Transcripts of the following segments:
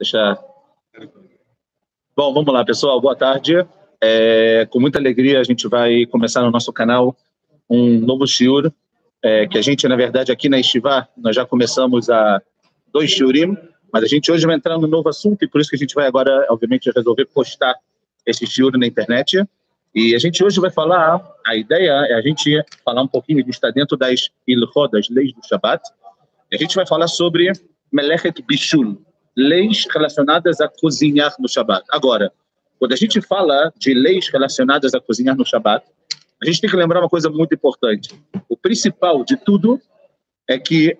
Deixa. Bom, vamos lá, pessoal. Boa tarde. É, com muita alegria, a gente vai começar no nosso canal um novo shiur, é, que a gente, na verdade, aqui na Estivá, nós já começamos a dois shiurim, mas a gente hoje vai entrar no novo assunto e por isso que a gente vai agora, obviamente, resolver postar esse shiur na internet. E a gente hoje vai falar, a ideia é a gente falar um pouquinho, a gente está dentro das ilhot, das leis do Shabat, a gente vai falar sobre Melechet Bishul, leis relacionadas a cozinhar no Shabat. Agora, quando a gente fala de leis relacionadas a cozinhar no Shabat, a gente tem que lembrar uma coisa muito importante. O principal de tudo é que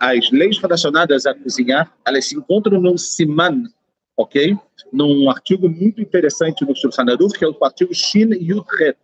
as leis relacionadas a cozinhar, elas se encontram no Siman, ok? Num artigo muito interessante no Shulchan Aruch, que é o artigo Shin Yudhet.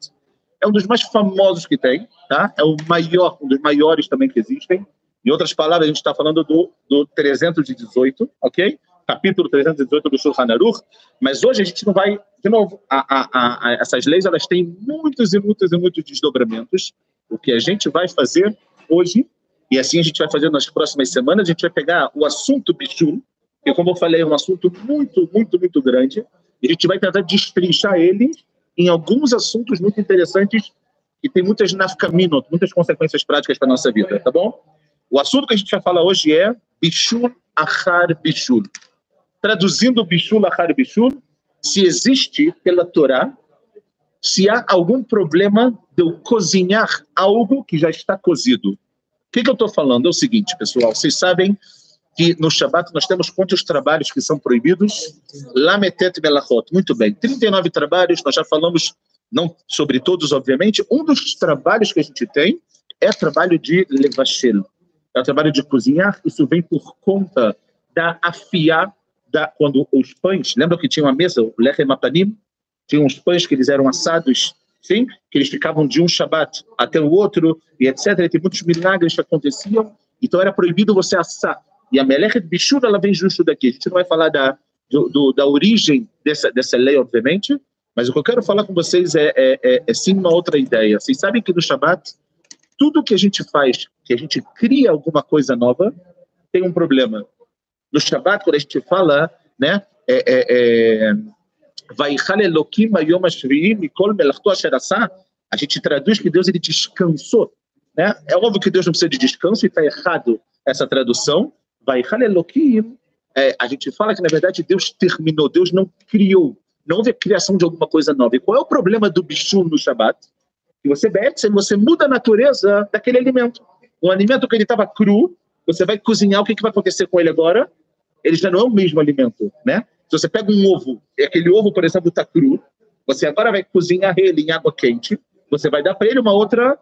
É um dos mais famosos que tem, tá? É o maior, um dos maiores também que existem. Em outras palavras, a gente está falando do, do 318, ok? Capítulo 318 do Shulchan Aruch. Mas hoje a gente não vai, de novo, a, a, a, essas leis elas têm muitos e muitos e muitos desdobramentos. O que a gente vai fazer hoje, e assim a gente vai fazer nas próximas semanas, a gente vai pegar o assunto Bichum, que como eu falei, é um assunto muito, muito, muito grande, e a gente vai tentar destrinchar ele em alguns assuntos muito interessantes e tem muitas nafkaminot, muitas consequências práticas para a nossa vida, tá bom? O assunto que a gente vai falar hoje é Bishul Achar Bishul. Traduzindo Bishul Achar Bishul, se existe pela Torá, se há algum problema de eu cozinhar algo que já está cozido. O que, que eu estou falando? É o seguinte, pessoal, vocês sabem que no Shabat nós temos quantos trabalhos que são proibidos? Lametet Melachot. Muito bem, 39 trabalhos, nós já falamos, não sobre todos, obviamente. Um dos trabalhos que a gente tem é trabalho de levashel é o trabalho de cozinhar, isso vem por conta da afiar, da, quando os pães, lembra que tinha uma mesa, o lechem apanim, tinha uns pães que eles eram assados, sim, que eles ficavam de um Shabat até o outro, e etc. E tem muitos milagres que aconteciam, então era proibido você assar. E a Melechet Bishur, ela vem justo daqui. A gente não vai falar da, do, do, da origem dessa, dessa lei, obviamente, mas o que eu quero falar com vocês é, é, é, é sim uma outra ideia. Vocês sabem que no Shabat tudo que a gente faz, que a gente cria alguma coisa nova, tem um problema. No Shabbat, quando a gente fala, né, é, é, é, a gente traduz que Deus ele descansou. Né? É óbvio que Deus não precisa de descanso e está errado essa tradução. É, a gente fala que, na verdade, Deus terminou, Deus não criou. Não houve a criação de alguma coisa nova. E qual é o problema do bicho no Shabat? E você bete, você muda a natureza daquele alimento. Um alimento que ele estava cru, você vai cozinhar, o que, que vai acontecer com ele agora? Ele já não é o mesmo alimento, né? Se você pega um ovo, e aquele ovo, por exemplo, está cru, você agora vai cozinhar ele em água quente, você vai dar para ele uma outra,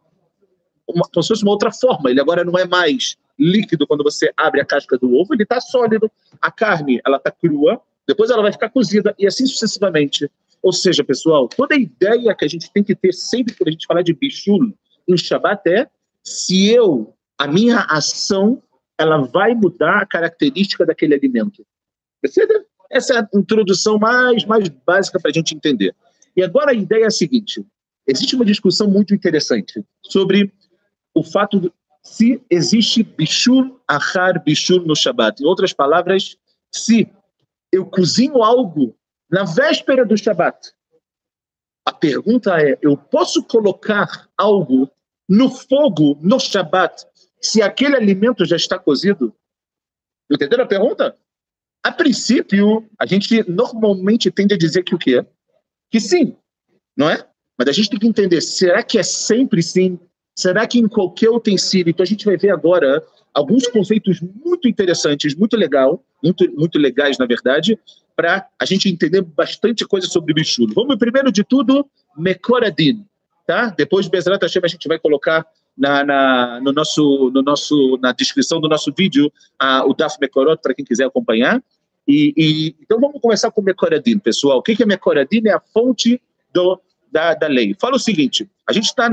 uma, como se fosse uma outra forma. Ele agora não é mais líquido quando você abre a casca do ovo, ele está sólido. A carne, ela está crua, depois ela vai ficar cozida e assim sucessivamente. Ou seja, pessoal, toda a ideia que a gente tem que ter sempre quando a gente falar de bichul em Shabbat é se eu, a minha ação, ela vai mudar a característica daquele alimento. Percebe? Essa é a introdução mais, mais básica para a gente entender. E agora a ideia é a seguinte: existe uma discussão muito interessante sobre o fato de se existe bichur, achar bichur no Shabat. Em outras palavras, se eu cozinho algo na véspera do Shabat. A pergunta é: eu posso colocar algo no fogo no Shabat se aquele alimento já está cozido? Entenderam a pergunta? A princípio, a gente normalmente tende a dizer que o quê? Que sim, não é? Mas a gente tem que entender, será que é sempre sim? Será que em qualquer utensílio? Então a gente vai ver agora alguns conceitos muito interessantes, muito legal, muito, muito legais, na verdade, para a gente entender bastante coisa sobre bichulo. Vamos, primeiro de tudo, Mekoradin, tá? Depois, Bezerra Hashem, a gente vai colocar na, na, no nosso, no nosso, na descrição do nosso vídeo a, o Daf Mekorot, para quem quiser acompanhar. E, e, então vamos começar com Mekoradin, pessoal. O que, que é Mekoradin? É a fonte do, da, da lei. Fala o seguinte, a gente está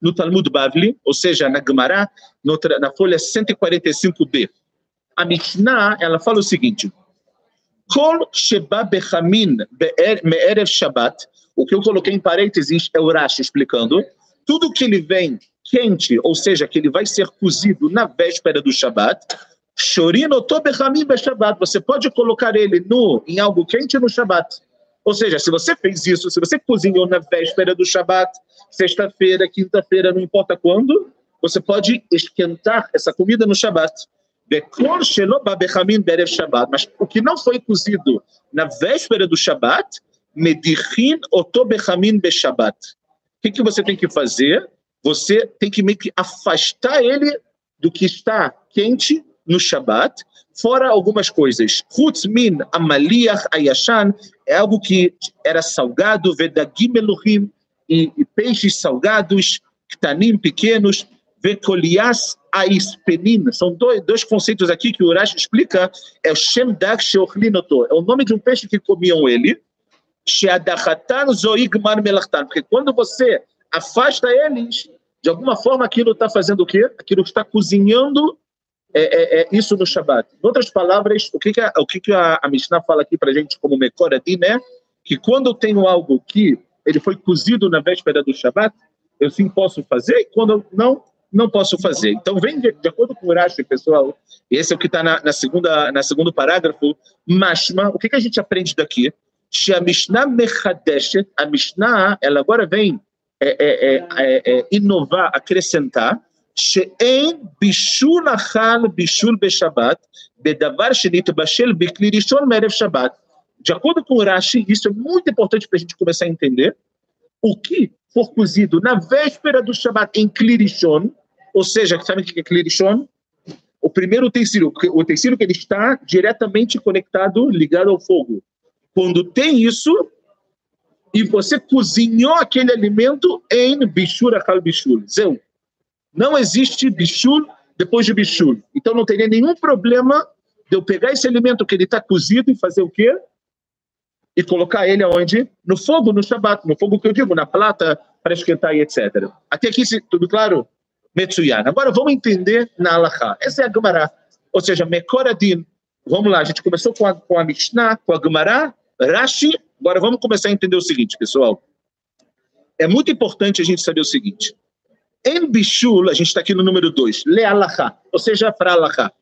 no Talmud Bavli, ou seja, na Gemara, na folha 145b. A Mishnah, ela fala o seguinte, Kol Sheba Bechamin Me'erev Shabbat, o que eu coloquei em parênteses é o Rashi explicando, tudo que ele vem quente, ou seja, que ele vai ser cozido na véspera do Shabat, Shorino tobechamim Shabbat. Você pode colocar ele no, em algo quente no Shabbat. Ou seja, se você fez isso, se você cozinhou na véspera do Shabbat, sexta-feira, quinta-feira, não importa quando, você pode esquentar essa comida no Shabbat. Mas o que não foi cozido na véspera do Shabbat, medichin otobechamin beshabbat. O que, você tem que fazer? Você tem que meio que afastar ele do que está quente no Shabat, fora algumas coisas. Chutz min amaliach ayashan é algo que era salgado, vedagim elohim, e, e peixes salgados, ktanim pequenos, vekolias aispenin. São dois, dois conceitos aqui que o Urash explica. É o shem dag sheochlinoto. É o nome de um peixe que comiam ele. Sheadachatan zoigman melachtan. Porque quando você afasta eles, de alguma forma aquilo está fazendo o quê? Aquilo está cozinhando é, é, é, isso no Shabat. Em outras palavras, o que, que, a, o que, que a, a Mishnah fala aqui para a gente como Mekoradim, né? Que quando eu tenho algo que ele foi cozido na véspera do Shabat, eu sim posso fazer, e quando não, não posso fazer. Então, vem de, de acordo com o Urashi, pessoal, esse é o que está na, na, segunda, na segundo parágrafo, Mashma, o que, que a gente aprende daqui? Se a Mishnah Mechadeshet, a Mishnah, ela agora vem é, é, é, é inovar, acrescentar, שאין בישול אכל בישול בשבת בדבר שנתבשל בכלי ראשון מערב שבת. de acordo com o Rashi, isso é muito importante para a gente começar a entender. O que for cozido na véspera do Shabat em Klirishon, ou seja, sabe o que é Klirishon? O primeiro utensílio, o utensílio que ele está diretamente conectado, ligado ao fogo. Quando tem isso, e você cozinhou aquele alimento em Bishur Akal Bishur. Zeu. Não existe bichul depois de bichul. Então não teria nenhum problema de eu pegar esse alimento que ele está cozido e fazer o quê? E colocar ele aonde? No fogo, no Shabat. No fogo que eu digo, na plata, para esquentar e etc. Até aqui, tudo claro? Metsuyan. Agora vamos entender na Alaha. Essa é a Gemara. Ou seja, Mekoradin. Vamos lá, a gente começou com a, com a Mishnah, com a Gemara, Rashi. Agora vamos começar a entender o seguinte, pessoal. É muito importante a gente saber o seguinte. Em Bishul, a gente está aqui no número 2, Le Alaha, ou seja, para Alaha.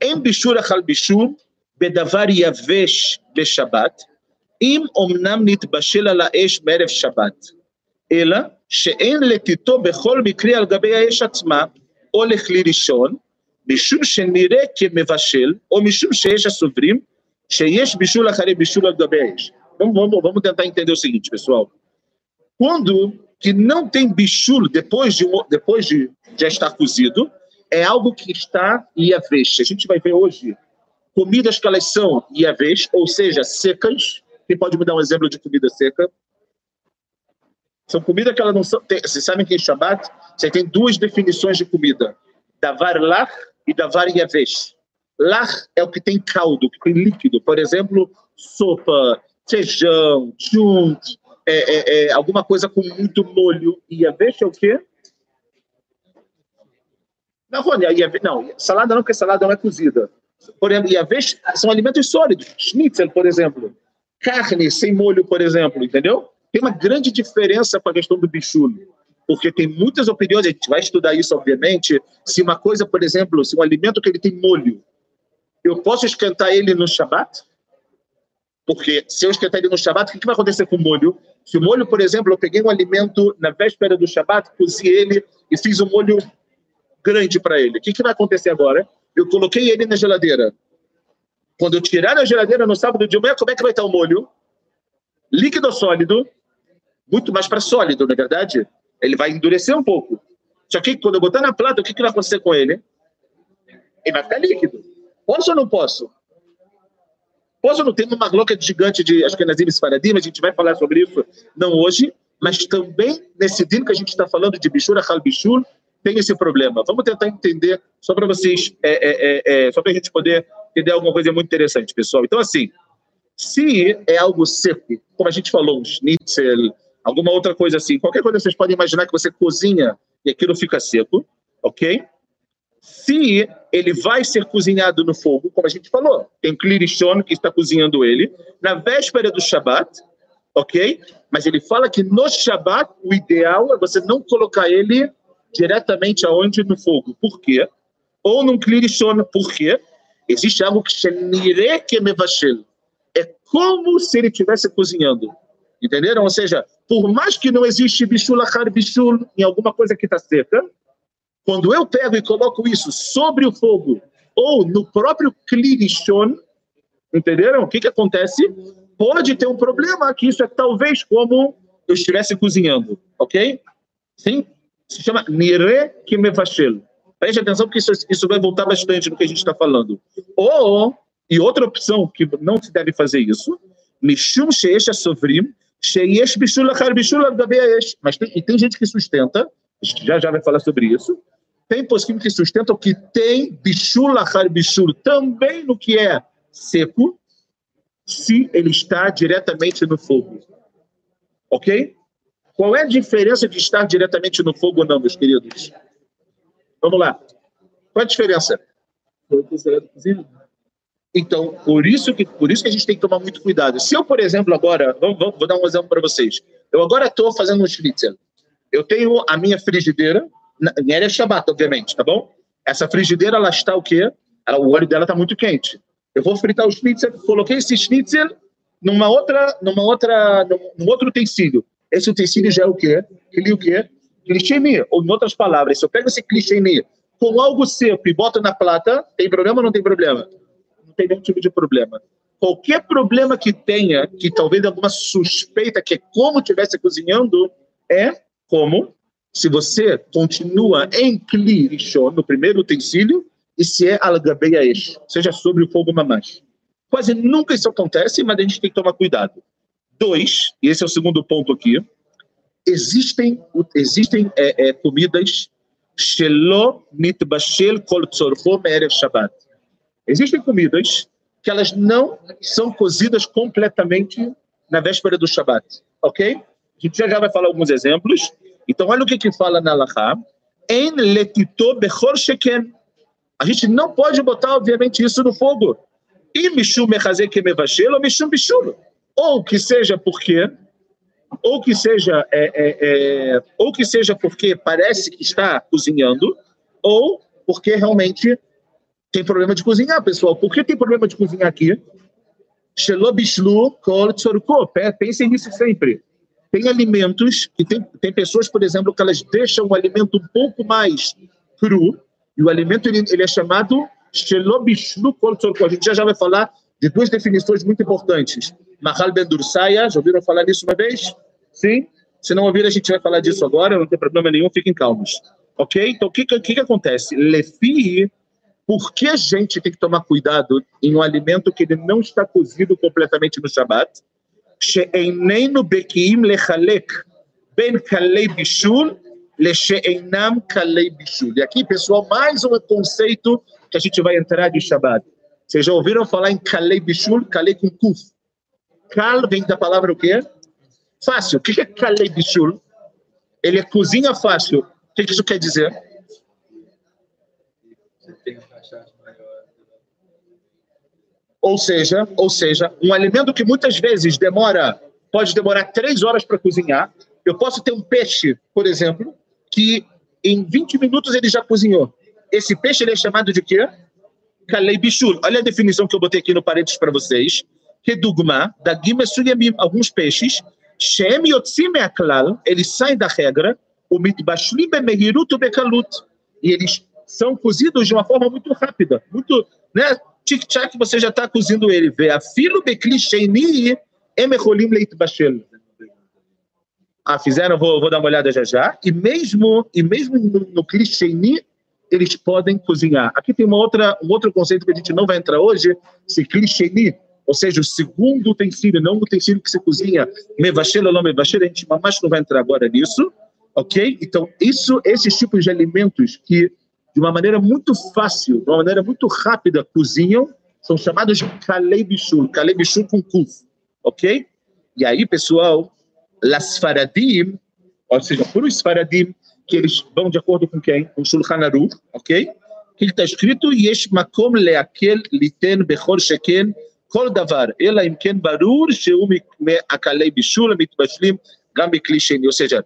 Em Bishul Achal Bishul, Bedavar Yavesh Beshabat, אם אמנם נתבשל על האש בערב שבת, אלא שאין לתיתו בכל מקרה על גבי האש עצמה, או לכלי ראשון, משום שנראה כמבשל, או משום שיש הסוברים שיש בישול אחרי בישול על גבי האש. Vamos, vamos, vamos tentar entender o seguinte, pessoal. Quando que não tem bichul depois de, depois de já estar cozido, é algo que está iavesh. A gente vai ver hoje comidas que elas são iavesh, ou seja, secas. quem pode me dar um exemplo de comida seca? São comidas que elas não são. Tem, vocês sabem que em Shabbat você tem duas definições de comida: davar lach e davar yavesh. Lach é o que tem caldo, que tem líquido. Por exemplo, sopa, feijão, junto, é, é, é, alguma coisa com muito molho. E a é o quê? Não, não, salada não, porque salada não é cozida. Por exemplo, iavesh são alimentos sólidos. Schnitzel, por exemplo. Carne sem molho, por exemplo, entendeu? Tem uma grande diferença com a questão do bichulo. Porque tem muitas opiniões, a gente vai estudar isso, obviamente, se uma coisa, por exemplo, se um alimento que ele tem molho, eu posso esquentar ele no Shabat? Porque se eu esquentar ele no Shabat, o que vai acontecer com o molho? Se o molho, por exemplo, eu peguei um alimento na véspera do Shabat, cozi ele e fiz um molho grande para ele. O que, que vai acontecer agora? Eu coloquei ele na geladeira. Quando eu tirar da geladeira no sábado de manhã, como é que vai estar o molho? Líquido ou sólido? Muito mais para sólido, na é verdade. Ele vai endurecer um pouco. Só que quando eu botar na plata, o que, que vai acontecer com ele? Ele vai ficar líquido. Posso ou não posso? Posso não ter uma louca gigante de Ashkenazim e Sfaradim, a gente vai falar sobre isso, não hoje, mas também nesse dia que a gente está falando de Bishur Achal Bishur, tem esse problema. Vamos tentar entender, só para vocês, é, é, é, é só para a gente poder entender alguma coisa muito interessante, pessoal. Então, assim, se é algo seco, como a gente falou, um schnitzel, alguma outra coisa assim, qualquer coisa vocês podem imaginar que você cozinha e aquilo fica seco, ok? Se ele vai ser cozinhado no fogo, como a gente falou, tem Klirishon que está cozinhando ele, na véspera do Shabat, ok? Mas ele fala que no Shabat o ideal é você não colocar ele diretamente aonde? No fogo. Por quê? Ou num Klirishon, por quê? Existe algo que shenire que mevashel. É como se ele estivesse cozinhando. Entenderam? Ou seja, por mais que não existe bishul achar bishul em alguma coisa que está seca, quando eu pego e coloco isso sobre o fogo ou no próprio klirishon, entenderam? O que, que acontece? Pode ter um problema que isso é talvez como eu estivesse cozinhando, ok? Sim? Se chama nire kimevashel. Preste atenção porque isso, isso vai voltar bastante no que a gente está falando. Ou, e outra opção que não se deve fazer isso, mishum sheesh sovrim, sheesh bishul achar bishul Mas tem, e tem gente que sustenta, a gente já já vai falar sobre isso, tem posquim que sustentam que tem bishul achar bishul também no que é seco, se ele está diretamente no fogo. Ok? Qual é a diferença de estar diretamente no fogo ou não, meus queridos? Vamos lá. Qual é a diferença? Então, por isso que por isso que a gente tem que tomar muito cuidado. Se eu, por exemplo, agora, vou, vou, vou dar um exemplo para vocês. Eu agora estou fazendo um schnitzel. Eu tenho a minha frigideira, em Erev Shabbat, obviamente, tá bom? Essa frigideira, ela está o quê? Ela, o óleo dela está muito quente. Eu vou fritar o schnitzel, coloquei esse schnitzel numa outra, numa outra, num, num outro utensílio. Esse utensílio já é o quê? Ele o quê? Clichêmi. Ou, em outras palavras, se eu pego esse clichêmi com algo seco e boto na plata, tem problema ou não tem problema? Não tem nenhum tipo de problema. Qualquer problema que tenha, que talvez alguma suspeita que é como estivesse cozinhando, é como se você continua em Kli no primeiro utensílio, e se é algabeia eixo, seja sobre o fogo mamãe. Quase nunca isso acontece, mas a gente tem que tomar cuidado. Dois, e esse é o segundo ponto aqui, existem, existem é, é, comidas. Existem comidas que elas não são cozidas completamente na véspera do Shabbat, ok? A gente já, já vai falar alguns exemplos. Então, olha o que que fala na Laha. En letito bechor sheken. A gente não pode botar, obviamente, isso no fogo. E mishum mechazek mevashel ou mishum bishul ou que seja porque ou que seja é, é, é, ou que seja porque parece que está cozinhando ou porque realmente tem problema de cozinhar, pessoal. Por que tem problema de cozinhar aqui? Pensem nisso sempre. Tem alimentos que tem, tem pessoas, por exemplo, que elas deixam o alimento um pouco mais cru e o alimento ele, ele é chamado A gente já, já vai falar de duas definições muito importantes. Mahal Ben Dursaya, já ouviram falar disso uma vez? Sim? Se não ouviram, a gente vai falar disso agora, não tem problema nenhum, fiquem calmos. Ok? Então, o que, que, que acontece? Lefi, por que a gente tem que tomar cuidado em um alimento que ele não está cozido completamente no Shabat? שאיננו בקיאים לחלק בין קלי בישול לשאינם קלי בישול. E aqui, pessoal, mais um conceito que a gente vai entrar de Shabbat. Vocês já ouviram falar em Kalei Bishul? Kalei com Kuf. Kal vem da palavra o quê? Fácil. O que é Kalei Bishul? Ele é cozinha fácil. O que isso quer dizer? Ou seja, ou seja, um alimento que muitas vezes demora, pode demorar três horas para cozinhar. Eu posso ter um peixe, por exemplo, que em 20 minutos ele já cozinhou. Esse peixe ele é chamado de quê? Kalei Bishul. Olha a definição que eu botei aqui no paredes para vocês. Redugma, da Gima Sulyamim, alguns peixes, Shem Yotzim Meaklal, eles saem da regra, Mitbashlim Bemehirut Bekalut, e eles são cozidos de uma forma muito rápida, muito, né? Tic-tac, você já está cozindo ele. Filo Bekli Sheini Emecholim Leit Bashel. Ah, fizeram? Vou, vou dar uma olhada já já. E mesmo, e mesmo no, no Klisheni, eles podem cozinhar. Aqui tem uma outra, um outro conceito que a gente não vai entrar hoje, se clichêni, ou seja, o segundo utensílio, não o utensílio que se cozinha, mevachel ou a gente mais não vai entrar agora nisso, ok? Então, isso, esses tipos de alimentos que, de uma maneira muito fácil, de uma maneira muito rápida, cozinham, são chamados kalei bishul com kuf, ok? E aí, pessoal, las faradim, ou seja, por os faradim, que eles vão de acordo com quem? Com Shulchan Aruch, ok? Que está escrito, Yesh makom leakel liten bechol sheken כל דבר, אלא אם כן ברור שהוא מהקלי בישול המתבשלים גם בכלי שני. Ou seja,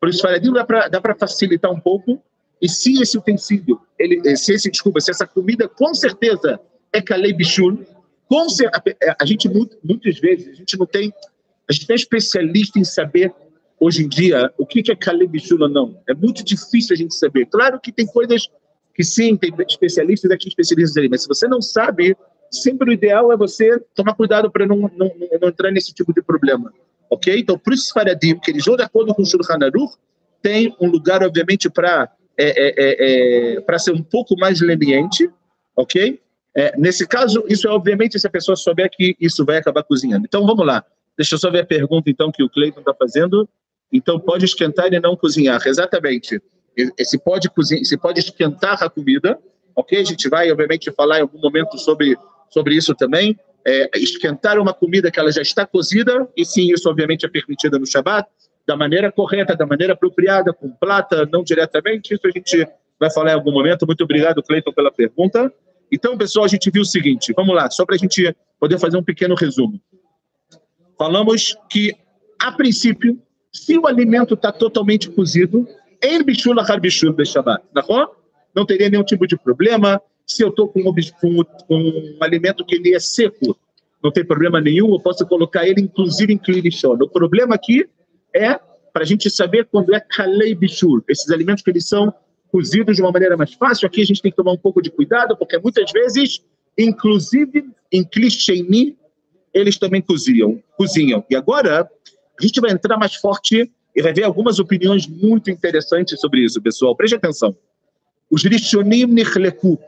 por isso Faradim dá para dá para facilitar um pouco e se esse utensílio, ele, se esse, desculpa, se essa comida com certeza é Kalei Bishul. Com a, a gente, muitas vezes, a gente não tem, a gente não é especialista em saber, hoje em dia, o que é Kalei Bishul ou não. É muito difícil a gente saber. Claro que tem coisas que sim, tem especialistas aqui, especialistas ali, mas se você não sabe, sempre o ideal é você tomar cuidado para não, não, não, entrar nesse tipo de problema. Ok? Então, por isso, Faradim, que eles vão de acordo com o Shulchan Aruch, tem um lugar, obviamente, para é, é, é, é para ser um pouco mais leniente, ok? É, nesse caso, isso é obviamente se a pessoa souber que isso vai acabar cozinhando. Então, vamos lá. Deixa eu só ver a pergunta, então, que o Cleiton está fazendo. Então, pode esquentar e não cozinhar. Exatamente. Se pode, cozinhar, se pode esquentar a comida, ok? A gente vai, obviamente, falar em algum momento sobre, sobre isso também. É, esquentar uma comida que ela já está cozida, e sim, isso obviamente é permitido no Shabat, da maneira correta, da maneira apropriada, com plata, não diretamente. Isso a gente vai falar em algum momento. Muito obrigado, Cleiton, pela pergunta. Então, pessoal, a gente viu o seguinte, vamos lá, só para a gente poder fazer um pequeno resumo. Falamos que, a princípio, se o alimento está totalmente cozido, em bichula harbishul beshabat, não teria nenhum tipo de problema. Se eu estou com, com, com, um alimento que ele é seco, não tem problema nenhum, eu posso colocar ele, inclusive, em clinichon. O problema aqui é para a gente saber quando é kalei bishul, esses alimentos que eles são cozidos de uma maneira mais fácil. Aqui a gente tem que tomar um pouco de cuidado, porque muitas vezes, inclusive em clichêni, eles também cozinham, cozinham. E agora a gente vai entrar mais forte e vai ver algumas opiniões muito interessantes sobre isso, pessoal. Preste atenção. Os Rishonim Nichleku,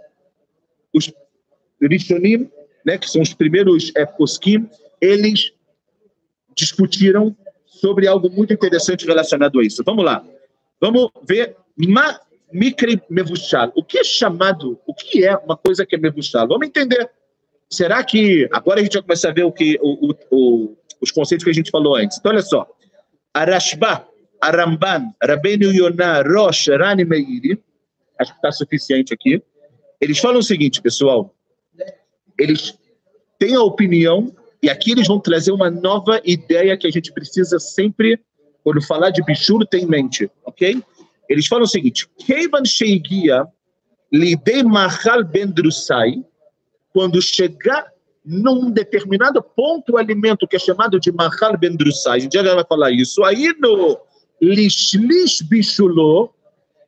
os Rishonim, né, que são os primeiros é, poskim, eles discutiram sobre algo muito interessante relacionado a isso. Vamos lá. Vamos ver ma, Mevushal. O que é chamado, o que é uma coisa que é Mevushal? Vamos entender. Será que, agora a gente vai começar a ver o que, o, o, o, os conceitos que a gente falou antes. Então, olha só. Arashba, Aramban, Rabbeinu Yonah, Rosh, Rani Meiri, acho que está suficiente aqui. Eles falam o seguinte, pessoal. Eles têm a opinião e aqui eles vão trazer uma nova ideia que a gente precisa sempre, quando falar de bichuro, ter em mente, ok? Eles falam o seguinte: Keivan Sheigia Lidei Mahal Bendrusai, quando chegar num determinado ponto o alimento que é chamado de Mahal Bendrusai, a gente já vai falar isso, aí no Lishlish Bichulô,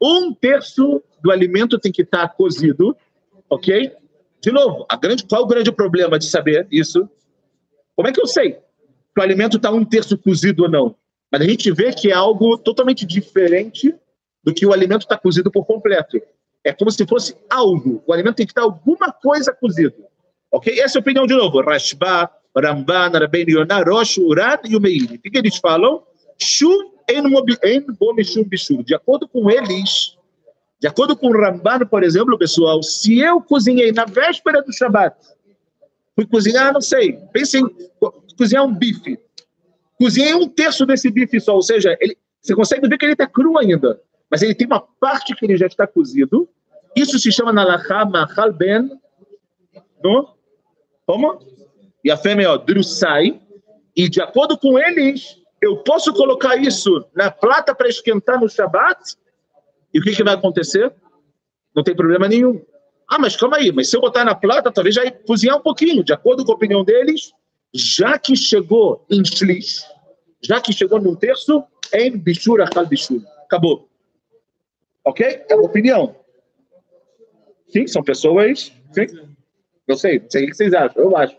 um terço do alimento tem que estar cozido, ok? De novo, a grande, qual o grande problema de saber isso? Como é que eu sei que o alimento está um terço cozido ou não? Mas a gente vê que é algo totalmente diferente do que o alimento está cozido por completo. É como se fosse algo. O alimento tem que estar alguma coisa cozido. Ok? Essa é a opinião de novo. Rashba, Ramban, Rabbein Yonah, Rosh, e o. O que eles falam? Shum en bomishum bishur. De acordo com eles, de acordo com o Ramban, por exemplo, pessoal, se eu cozinhei na véspera do Shabat, Fui cozinhar, não sei. Pense em cozinhar um bife. Cozinhei um terço desse bife só, ou seja, ele, você consegue ver que ele está cru ainda, mas ele tem uma parte que ele já está cozido. Isso se chama nalachá mahal ben, no, como? E a fêmea, ó, drusai. E de acordo com eles, eu posso colocar isso na plata para esquentar no Shabat. E o que, que vai acontecer? Não tem problema nenhum. Ah, mas calma aí, mas se eu botar na plata, talvez já cozinhar um pouquinho, de acordo com a opinião deles, já que chegou em Shlish, já que chegou num terço, em Bishur Akal Bishur. Acabou. Ok? É uma opinião. Sim, são pessoas. Sim. Eu sei, sei o que vocês acham, eu acho.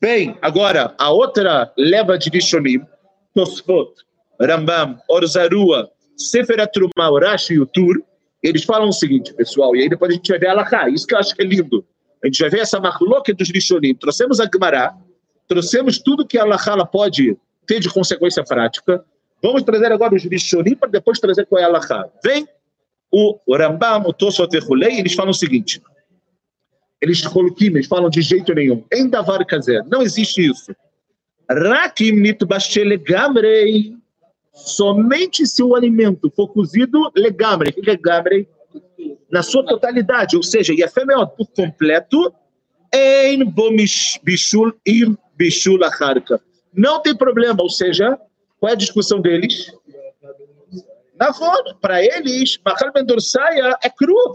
Bem, agora, a outra leva de Rishonim, Tosfot, Rambam, Orzarua, Sefer Atrumah, Rashi e Utur, eles falam o seguinte, pessoal, e aí depois a gente vai ver a Alaká, isso que eu acho que é lindo. A gente vai ver essa marloca dos Rishonim. Trouxemos a Gemara, trouxemos tudo que a Alaká pode ter de consequência prática. Vamos trazer agora os Rishonim para depois trazer qual é a Alaká. Vem o Rambam, o Tosfot e eles falam o seguinte. Eles coloquim, eles falam de jeito nenhum. Em Davar Kazer, não existe isso. Rakim nitbashele gamrei somente se o alimento for cozido legamre, legamre na sua totalidade, ou seja, Yafemel por completo, em bishul im bishul acharka. Não tem problema, ou seja, qual é a discussão deles? Na para eles, Machal Ben Dorsaya é cru.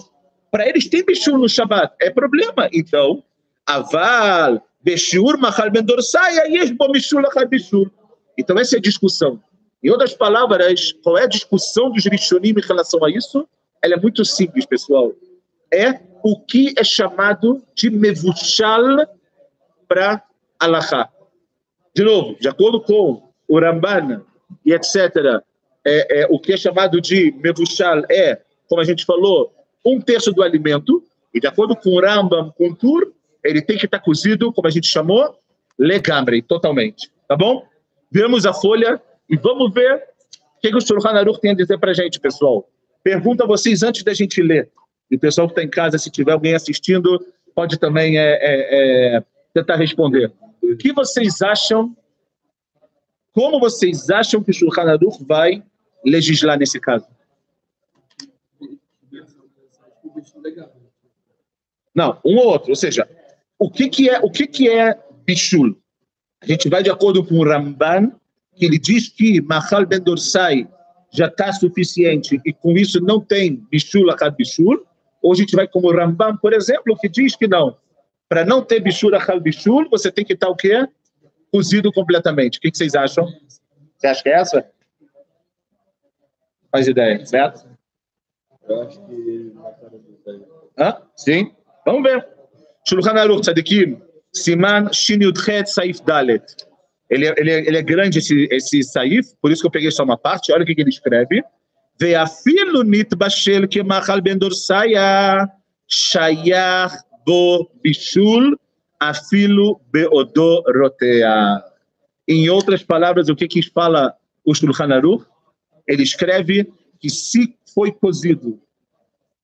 Para eles tem bichul no Shabat, é problema. Então, Aval, Beshiur Mahal Ben Dorsaya, Yesh Bo Mishul Achal Bishul. Então essa é a discussão. Em outras palavras, qual é a discussão dos Rishonim em relação a isso? Ela é muito simples, pessoal. É o que é chamado de Mevushal para Alahá. De novo, de acordo com o Ramban e etc., é, é, o que é chamado de Mevushal é, como a gente falou, um terço do alimento, e de acordo com o Rambam, com o Tur, ele tem que estar cozido, como a gente chamou, legambre, totalmente. Tá bom? Vemos a folha e vamos ver o que, que o Shulchan Aruch tem a dizer para a gente, pessoal. Pergunta a vocês antes da gente ler. E o pessoal que está em casa, se tiver alguém assistindo, pode também é, é, é, tentar responder. O que vocês acham? Como vocês acham que o Shulchan Aruch vai legislar nesse caso? Não, um ou outro. Ou seja, o que, que é o que, que é bichul? A gente vai de acordo com o Ramban, que ele diz que Mahal Ben Dorsai já está suficiente e com isso não tem bichul a bichul. Ou a gente vai como o Ramban, por exemplo, que diz que não. Para não ter bichul a bichul, você tem que estar o quê? Cozido completamente. O que, que vocês acham? Você acha que é essa? Faz ideia, certo? Eu acho que. Hã? Sim? Vamos ver. Shulchan Aruch Tzadikim, Siman Shin Yudchet Saif Dalet. Ele, é, ele, é, ele é grande esse, esse Saif, por isso que eu peguei só uma parte, olha o que, que ele escreve. Ve'afilu nit bashel que machal ben dorsaya shayach bo bishul afilo beodo rotea. Em outras palavras, o que que fala o Shulchan Aruch? Ele escreve que se foi cozido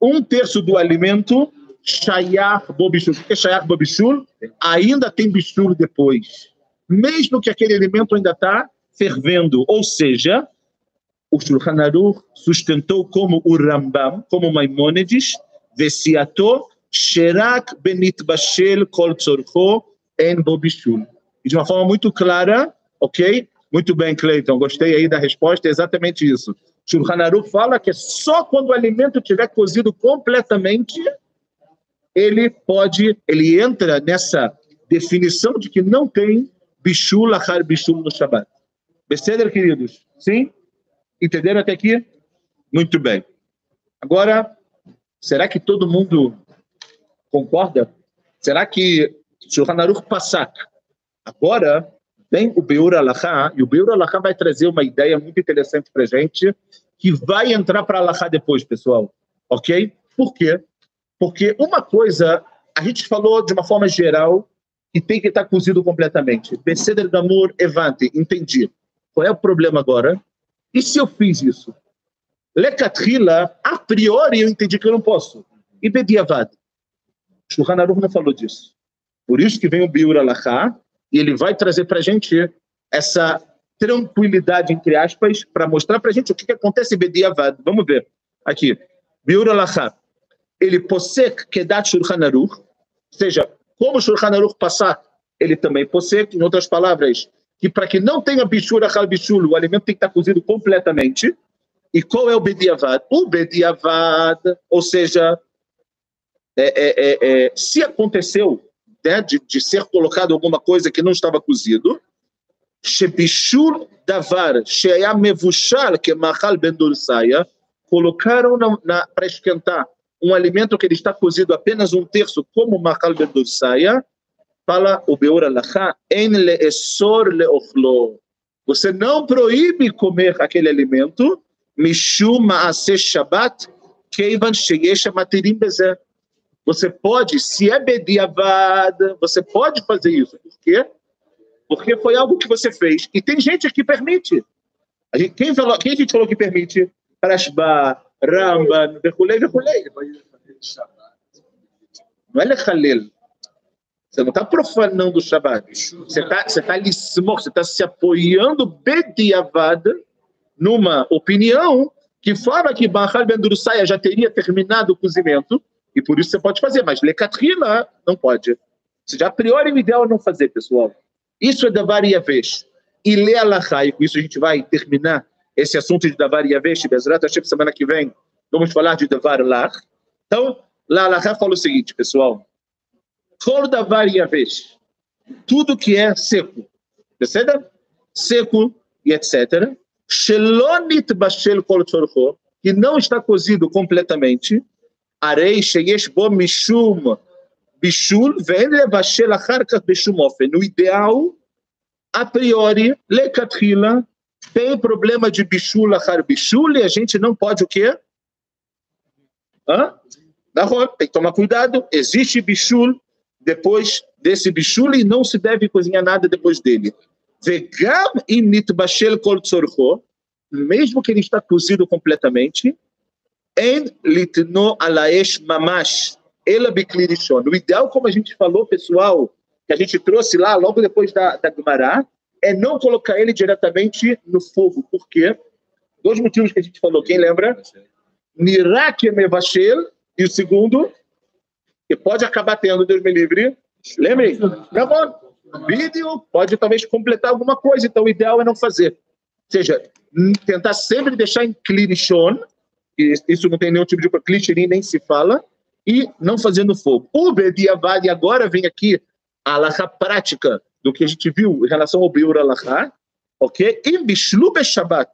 um terço do alimento, shayach bo bishul. O que é shayach bo bishul? Ainda tem bishul depois. Mesmo que aquele alimento ainda está fervendo. Ou seja, o Shulchan Aruch sustentou como o Rambam, como Maimônides, Vesiato Sherak Benit Bashel Kol Tzorcho En Bobishul. De uma forma muito clara, ok? Muito bem, Cleiton, gostei aí da resposta, é exatamente isso. Shulchan Aruch fala que só quando o alimento estiver cozido completamente ele pode, ele entra nessa definição de que não tem bichul achar bichul no Shabbat. Beceder, queridos? Sim? Entenderam até aqui? Muito bem. Agora, será que todo mundo concorda? Será que Shulchan Aruch Passak, agora vem o Beur Alachá, e o Beur Alachá vai trazer uma ideia muito interessante para gente, que vai entrar para Alachá depois, pessoal. Ok? Por quê? Porque uma coisa, a gente falou de uma forma geral que tem que estar cozido completamente. Beceder Gamur Evante, entendi. Qual é o problema agora? E se eu fiz isso? Lecatrila, a priori eu entendi que eu não posso. E Bediavad. Shulchan Aruch não falou disso. Por isso que vem o Biur Alachá, e ele vai trazer para a gente essa tranquilidade, entre aspas, para mostrar para a gente o que, que acontece em Bediavad. Vamos ver. Aqui. Biur Alachá ele possek kedat Shulchan Aruch, ou seja, como o Shulchan Aruch passar, ele também possek, em outras palavras, que para que não tenha bichura achal bichul, o alimento tem que estar cozido completamente. E qual é o bediavad? O bediavad, ou seja, é, é, é, é, se aconteceu né, de, de, ser colocado alguma coisa que não estava cozido, shebishur davar sheya mevushal que machal ben colocaram para esquentar um alimento que ele está cozido apenas um terço, como makal bedursaya, fala o Beur Alachá, en leesor leochlo. Você não proíbe comer aquele alimento, mishum maase shabbat, keivan sheyesh materim bezer. Você pode, se é bediavad, você pode fazer isso. Por quê? Porque foi algo que você fez. E tem gente que permite. A gente, quem, falou, quem a gente falou que permite? Rashba, Ramban, וכולי וכולי. Não é lechalel. Você não está profanando o Shabbat. Você está você tá você está se apoiando bediavad numa opinião que fala que Bahal Ben Durusaya já teria terminado o cozimento e por isso você pode fazer, mas Lecatrina não pode. Ou seja, a priori o ideal é não fazer, pessoal. Isso é da vez. E ler Alahá, e com isso a gente vai terminar esse assunto de Davar Yavesh, Bezrat Hashem, semana que vem, vamos falar de Davar Lach. Então, lá Lalachá fala o seguinte, pessoal. Kol Davar Yavesh. Tudo que é seco. Percebe? Seco e etc. Shelonit Bashel Kol Tzorcho. Que não está cozido completamente. Arei Sheyesh Bo Mishum Bishul Ven bashel Acharkach Bishum Ofen. No ideal, a priori, lecatrila, tem problema de bichul achar bichul e a gente não pode o quê? Hã? Tem que tomar cuidado. Existe bichul depois desse bichul e não se deve cozinhar nada depois dele. Vegam init bashel kol tzorcho, mesmo que ele está cozido completamente, en litno alaesh mamash, ela biklirishon. O ideal, como a gente falou, pessoal, que a gente trouxe lá logo depois da, da Gumará, é não colocar ele diretamente no fogo. Por quê? Dois motivos que a gente falou. Quem lembra? Nirak Mevashel. E o segundo, que pode acabar tendo, Deus me livre. Lembrem? Tá Vídeo pode talvez completar alguma coisa. Então, o ideal é não fazer. Ou seja, tentar sempre deixar em clinichon. Isso não tem nenhum tipo de clichê, nem se fala. E não fazer no fogo. O Bediavad, agora vem aqui a alahá prática do que a gente viu em relação ao Biur alahá, ok? Im bishlu Shabbat,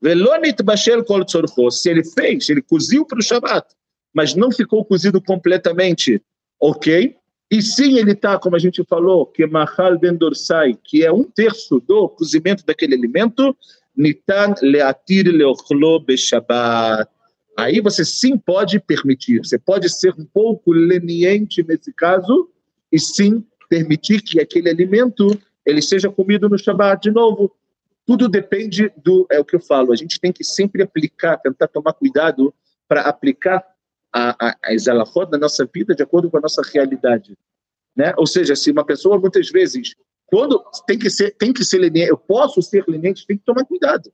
velonit bashel kol tzorcho, se ele fez, ele coziu para o Shabbat, mas não ficou cozido completamente, ok? E sim, ele está, como a gente falou, que mahal ben dorsai, que é um terço do cozimento daquele alimento, nitan leatir leochlo Shabbat. Aí você sim pode permitir, você pode ser um pouco leniente nesse caso, e sim permitir que aquele alimento ele seja comido no Shabat de novo. Tudo depende do, é o que eu falo, a gente tem que sempre aplicar, tentar tomar cuidado para aplicar a, a, as alahot na nossa vida de acordo com a nossa realidade. Né? Ou seja, se uma pessoa muitas vezes, quando tem que ser, tem que ser leniente, eu posso ser leniente, tem que tomar cuidado.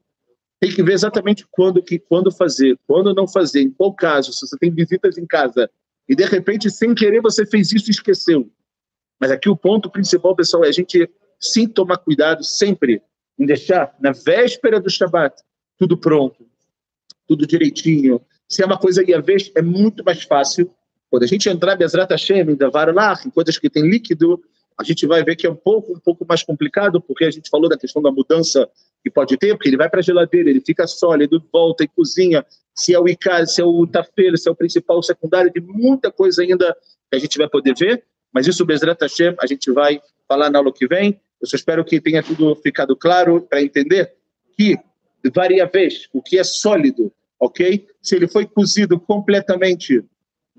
Tem que ver exatamente quando que quando fazer, quando não fazer, em qual caso, se você tem visitas em casa e de repente sem querer você fez isso e esqueceu. Mas aqui o ponto principal, pessoal, é a gente sim tomar cuidado sempre em deixar na véspera do Shabat tudo pronto, tudo direitinho. Se é uma coisa vez é muito mais fácil. Quando a gente entrar Bezrat Hashem, em Davarlach, em coisas que tem líquido, a gente vai ver que é um pouco, um pouco mais complicado, porque a gente falou da questão da mudança que pode ter, porque ele vai para a geladeira, ele fica sólido, volta e cozinha, se é o ICAS, se é o tafel, se é o principal, o secundário, tem muita coisa ainda que a gente vai poder ver. Mas isso, Bezrat Hashem, a gente vai falar na aula que vem. Eu só espero que tenha tudo ficado claro para entender que varia vez o que é sólido, ok? Se ele foi cozido completamente,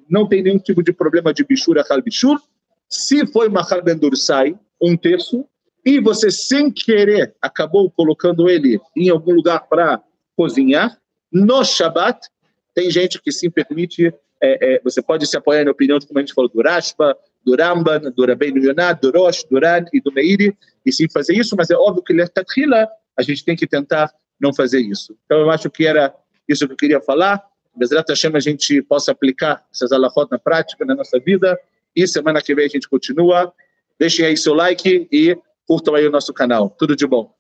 não tem nenhum tipo de problema de bichura bichur. Se foi mahal bendursai, um terço, e você sem querer acabou colocando ele em algum lugar para cozinhar, no Shabat, tem gente que se permite, é, é, você pode se apoiar na opinião como a gente falou do Rashba, do Ramban, do Rabbeinu Yonah, do Rosh, do Ran e do Meiri, e sim fazer isso, mas é óbvio que Lertatchila, a gente tem que tentar não fazer isso. Então eu acho que era isso que eu queria falar. Bezerra Hashem a gente possa aplicar essas alahot na prática, na nossa vida, e semana que vem a gente continua. Deixem aí seu like e curtam aí o nosso canal. Tudo de bom.